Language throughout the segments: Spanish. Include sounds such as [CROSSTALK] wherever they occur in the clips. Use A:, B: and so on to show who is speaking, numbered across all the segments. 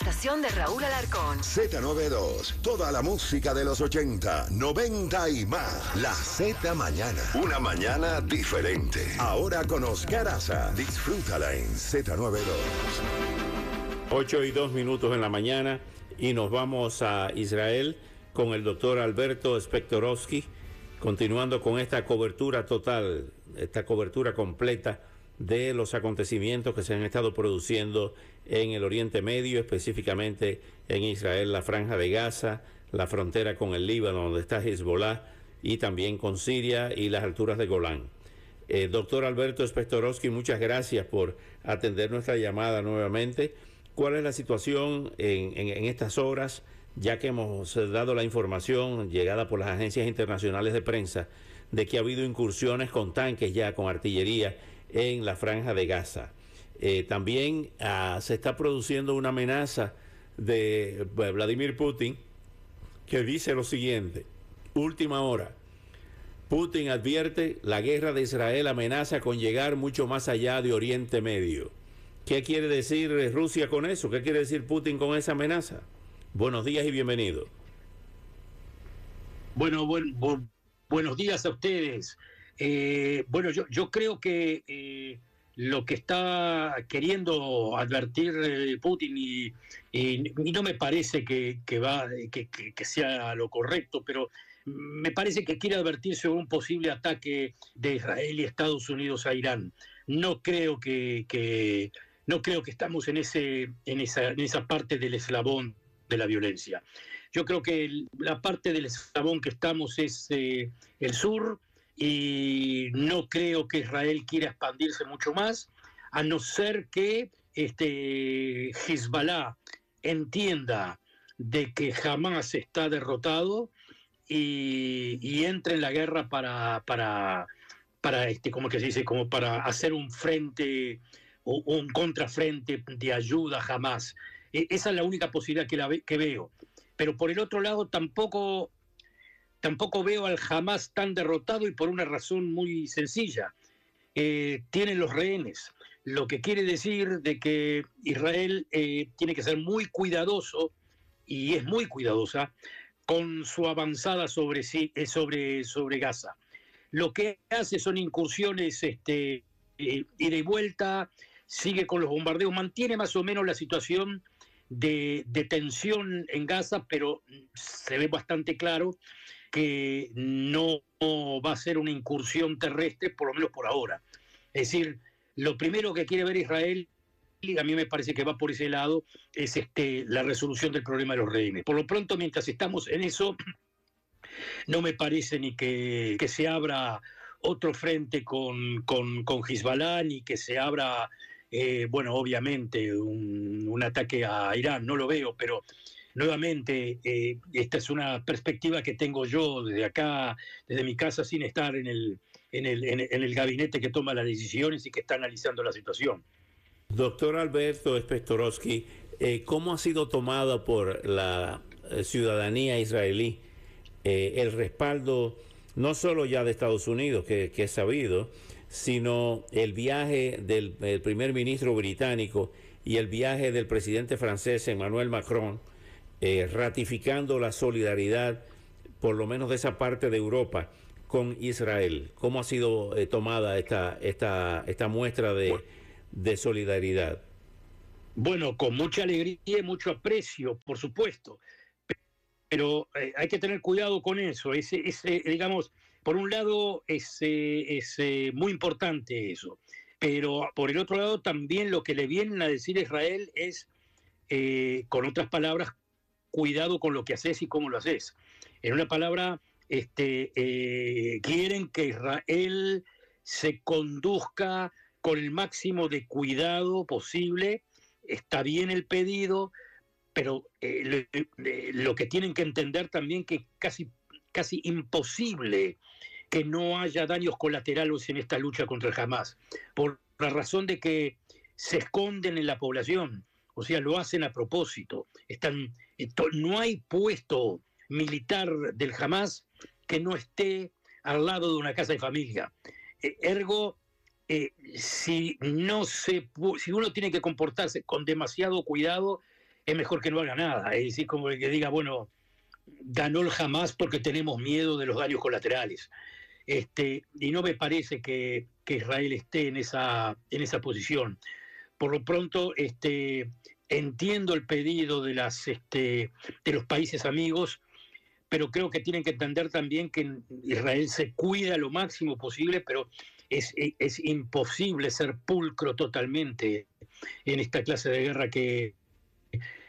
A: Estación de Raúl Alarcón.
B: Z92, toda la música de los 80, 90 y más. La Z mañana. Una mañana diferente. Ahora con Oscar Aza. Disfrútala en Z92.
C: 8 y 2 minutos en la mañana y nos vamos a Israel con el doctor Alberto Spektorowski, continuando con esta cobertura total, esta cobertura completa de los acontecimientos que se han estado produciendo en el Oriente Medio, específicamente en Israel, la franja de Gaza, la frontera con el Líbano, donde está Hezbollah, y también con Siria y las alturas de Golán. Eh, doctor Alberto Spektorowski, muchas gracias por atender nuestra llamada nuevamente. ¿Cuál es la situación en, en, en estas horas, ya que hemos dado la información llegada por las agencias internacionales de prensa de que ha habido incursiones con tanques ya, con artillería en la franja de Gaza? Eh, también ah, se está produciendo una amenaza de Vladimir Putin que dice lo siguiente, última hora, Putin advierte la guerra de Israel amenaza con llegar mucho más allá de Oriente Medio. ¿Qué quiere decir Rusia con eso? ¿Qué quiere decir Putin con esa amenaza? Buenos días y bienvenido.
D: Bueno, buen, bu buenos días a ustedes. Eh, bueno, yo, yo, creo que eh, lo que está queriendo advertir eh, Putin y, no me parece que, que va que, sea lo correcto, pero me parece que quiere advertir sobre un posible ataque de Israel y Estados Unidos a Irán. No creo que, no creo que estamos en ese en esa en esa parte del eslabón de la violencia. Yo creo que la parte del eslabón que estamos es eh, el sur, y no creo que Israel quiera expandirse mucho más, a no ser que este Hezbollah entienda de que jamás está derrotado y, y entre en la guerra para, para, para este, como que se dice, como para hacer un frente o un contrafrente de ayuda jamás. E, esa es la única posibilidad que, la ve, que veo. Pero por el otro lado, tampoco tampoco veo al Hamas tan derrotado y por una razón muy sencilla. Eh, tienen los rehenes, lo que quiere decir de que Israel eh, tiene que ser muy cuidadoso y es muy cuidadosa con su avanzada sobre, eh, sobre, sobre Gaza. Lo que hace son incursiones este, eh, ida y vuelta, sigue con los bombardeos, mantiene más o menos la situación de tensión en Gaza, pero se ve bastante claro que no va a ser una incursión terrestre, por lo menos por ahora. Es decir, lo primero que quiere ver Israel, y a mí me parece que va por ese lado, es este, la resolución del problema de los rehenes. Por lo pronto, mientras estamos en eso, [CLEARS THROAT] no me parece ni que, que se abra otro frente con, con, con Hezbollah, ni que se abra, eh, bueno, obviamente, un, un ataque a Irán, no lo veo, pero nuevamente, eh, esta es una perspectiva que tengo yo desde acá, desde mi casa, sin estar en el, en el, en el, gabinete que toma las decisiones y que está analizando la situación.
C: Doctor Alberto Spektorowski, eh, ¿cómo ha sido tomada por la eh, ciudadanía israelí eh, el respaldo no solo ya de Estados Unidos, que, que es sabido, sino el viaje del el primer ministro británico y el viaje del presidente francés Emmanuel Macron, eh, ratificando la solidaridad, por lo menos de esa parte de Europa, con Israel. ¿Cómo ha sido eh, tomada esta, esta, esta muestra de, de, solidaridad?
D: Bueno, con mucha alegría y mucho aprecio, por supuesto. Pero eh, hay que tener cuidado con eso. Ese, ese, digamos, por un lado es, es muy importante eso. Pero por el otro lado también lo que le vienen a decir a Israel es, eh, con otras palabras, cuidado con lo que haces y cómo lo haces. En una palabra, este, eh, quieren que Israel se conduzca con el máximo de cuidado posible. Está bien el pedido, pero eh, lo, lo, que tienen que entender también que casi, casi imposible que no haya daños colaterales en esta lucha contra el Hamas, por la razón de que se esconden en la población, o sea, lo hacen a propósito. Están, no hay puesto militar del Hamas que no esté al lado de una casa de familia. Eh, ergo, eh, si, no se, si uno tiene que comportarse con demasiado cuidado, es mejor que no haga nada. Es decir, como que diga, bueno, ganó el Hamas porque tenemos miedo de los daños colaterales. Este, y no me parece que, Israel esté en esa, en esa posición. Por lo pronto, este, entiendo el pedido de, las, este, de los países amigos, pero creo que tienen que entender también que Israel se cuida lo máximo posible, pero es, es imposible ser pulcro totalmente en esta clase de guerra que,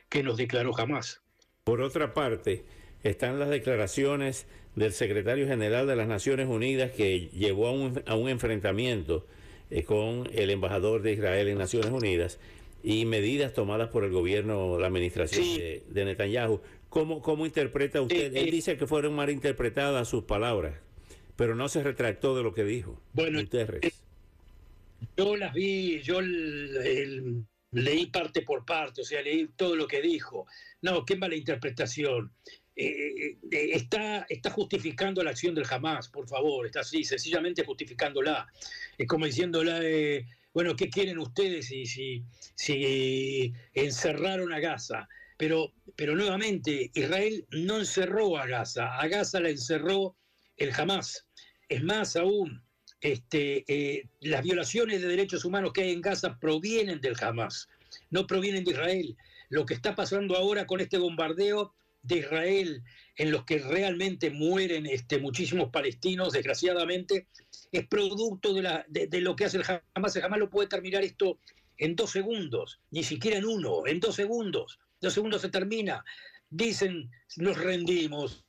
D: que nos declaró jamás.
C: Por otra parte, están las declaraciones del secretario general de las Naciones Unidas que llevó a un, a un enfrentamiento eh, con el embajador de Israel en Naciones Unidas y medidas tomadas por el gobierno, la administración de, Netanyahu. ¿Cómo, ¿Cómo interpreta usted? Él dice que fueron mal interpretadas sus palabras, pero no se retractó de lo que dijo.
D: Bueno, eh, yo las vi, yo leí parte por parte, o sea, leí todo lo que dijo. No, qué mala interpretación. Eh, eh, está, está justificando la acción del Hamas, por favor, está así, sencillamente justificándola. Es como diciéndola, eh, bueno, ¿qué quieren ustedes si, si, encerraron a Gaza? Pero, pero nuevamente, Israel no encerró a Gaza, a Gaza la encerró el Hamas. Es más aún, este, las violaciones de derechos humanos que hay en Gaza provienen del Hamas, no provienen de Israel. Lo que está pasando ahora con este bombardeo de Israel en los que realmente mueren este, muchísimos palestinos, desgraciadamente, es producto de, la, de, lo que hace el Hamas. El Hamas lo puede terminar esto en dos segundos, ni siquiera en uno, en dos segundos. Dos segundos se termina. Dicen, nos rendimos,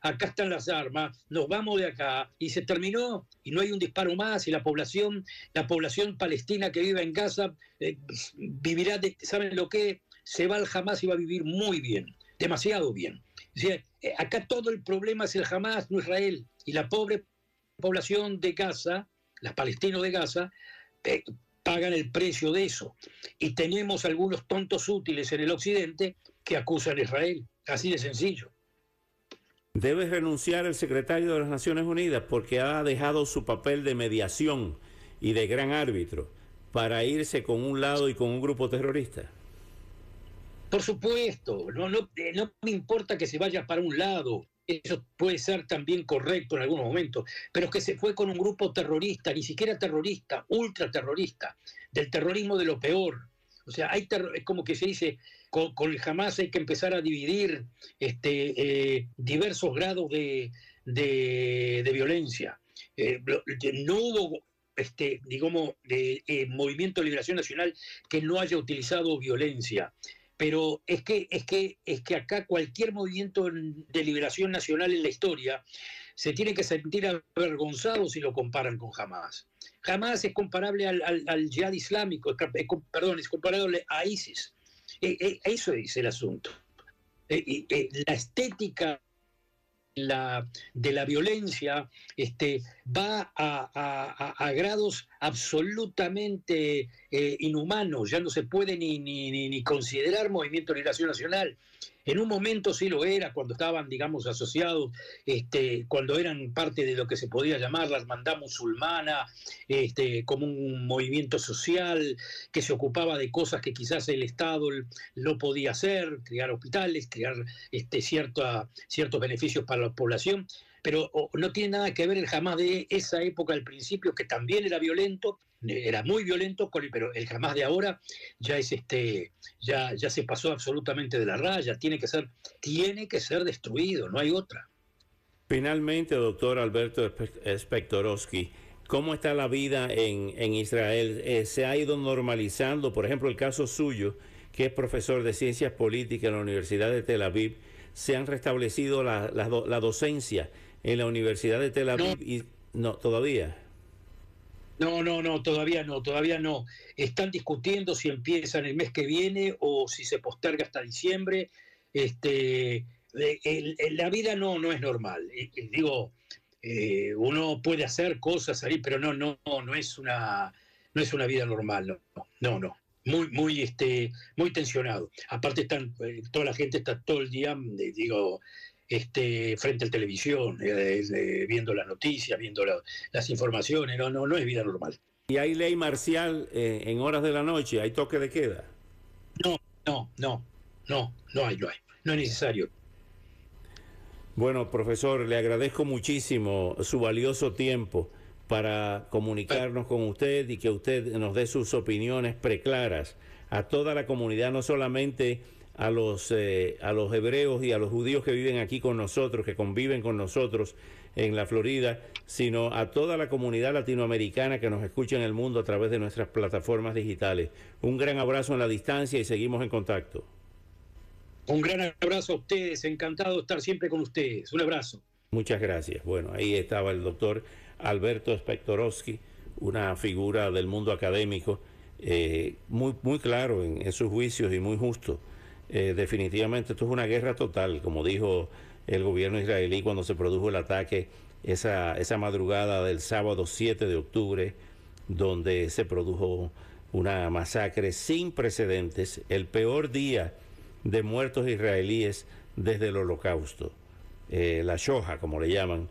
D: acá están las armas, nos vamos de acá y se terminó y no hay un disparo más y la población, la población palestina que vive en Gaza eh, vivirá, de, ¿saben lo que? Se va al Hamas y va a vivir muy bien demasiado bien. Eh, acá todo el problema es el Hamas, no Israel. Y la pobre población de Gaza, los palestinos de Gaza, eh, pagan el precio de eso. Y tenemos algunos tontos útiles en el occidente que acusan a Israel. Así de sencillo.
C: Debe renunciar el secretario de las Naciones Unidas porque ha dejado su papel de mediación y de gran árbitro para irse con un lado y con un grupo terrorista.
D: Por supuesto, no, no, eh, no me importa que se vaya para un lado, eso puede ser también correcto en algunos momentos, pero es que se fue con un grupo terrorista, ni siquiera terrorista, ultraterrorista, del terrorismo de lo peor. O sea, hay es como que se dice, con, el Hamas hay que empezar a dividir este, eh, diversos grados de, violencia. Eh, no hubo este, digamos, de, movimiento de liberación nacional que no haya utilizado violencia pero es que, es que, es que acá cualquier movimiento de liberación nacional en la historia se tiene que sentir avergonzado si lo comparan con Hamas. Hamas es comparable al, al, jihad islámico, perdón, es comparable a ISIS. E, e, eso es el asunto. E, la estética la, de la violencia este, va a, grados absolutamente eh, inhumanos, ya no se puede ni, ni, ni considerar movimiento de liberación nacional. En un momento sí lo era, cuando estaban, digamos, asociados, este, cuando eran parte de lo que se podía llamar la hermandad musulmana, este, como un movimiento social que se ocupaba de cosas que quizás el Estado no podía hacer, crear hospitales, crear este, cierta, ciertos beneficios para la población pero no tiene nada que ver el jamás de esa época al principio, que también era violento, era muy violento, pero el jamás de ahora ya es este, ya, ya se pasó absolutamente de la raya, tiene que ser, tiene que ser destruido, no hay otra.
C: Finalmente, doctor Alberto Spectorowski, ¿cómo está la vida en, en Israel? Eh, ¿Se ha ido normalizando? Por ejemplo, el caso suyo, que es profesor de ciencias políticas en la Universidad de Tel Aviv, se han restablecido la, la, la docencia en la Universidad de Tel Aviv no. y no todavía.
D: No, no, no, todavía no, todavía no. Están discutiendo si empiezan el mes que viene o si se posterga hasta diciembre. Este, la vida no, no es normal. Digo, eh, uno puede hacer cosas ahí, pero no, no, no es una, no es una vida normal, no, no, no. Muy, muy, este, muy tensionado. Aparte están, eh, toda la gente está todo el día, digo, este, frente a televisión, viendo las noticias, viendo las informaciones, no, no, no es vida normal.
C: ¿Y hay ley marcial en horas de la noche? ¿Hay toque de queda?
D: No, no, no, no, no hay, no hay, no es necesario.
C: Bueno, profesor, le agradezco muchísimo su valioso tiempo para comunicarnos con usted y que usted nos dé sus opiniones preclaras a toda la comunidad, no solamente a los, eh, a los hebreos y a los judíos que viven aquí con nosotros, que conviven con nosotros en la Florida, sino a toda la comunidad latinoamericana que nos escucha en el mundo a través de nuestras plataformas digitales. Un gran abrazo en la distancia y seguimos en contacto.
D: Un gran abrazo a ustedes, encantado de estar siempre con ustedes. Un abrazo.
C: Muchas gracias. Bueno, ahí estaba el doctor Alberto Spectorowski, una figura del mundo académico, eh, muy, muy claro en, sus juicios y muy justo. Eh, definitivamente esto es una guerra total, como dijo el gobierno israelí cuando se produjo el ataque esa, esa madrugada del sábado 7 de octubre, donde se produjo una masacre sin precedentes, el peor día de muertos israelíes desde el holocausto, eh, la Shoah como le llaman,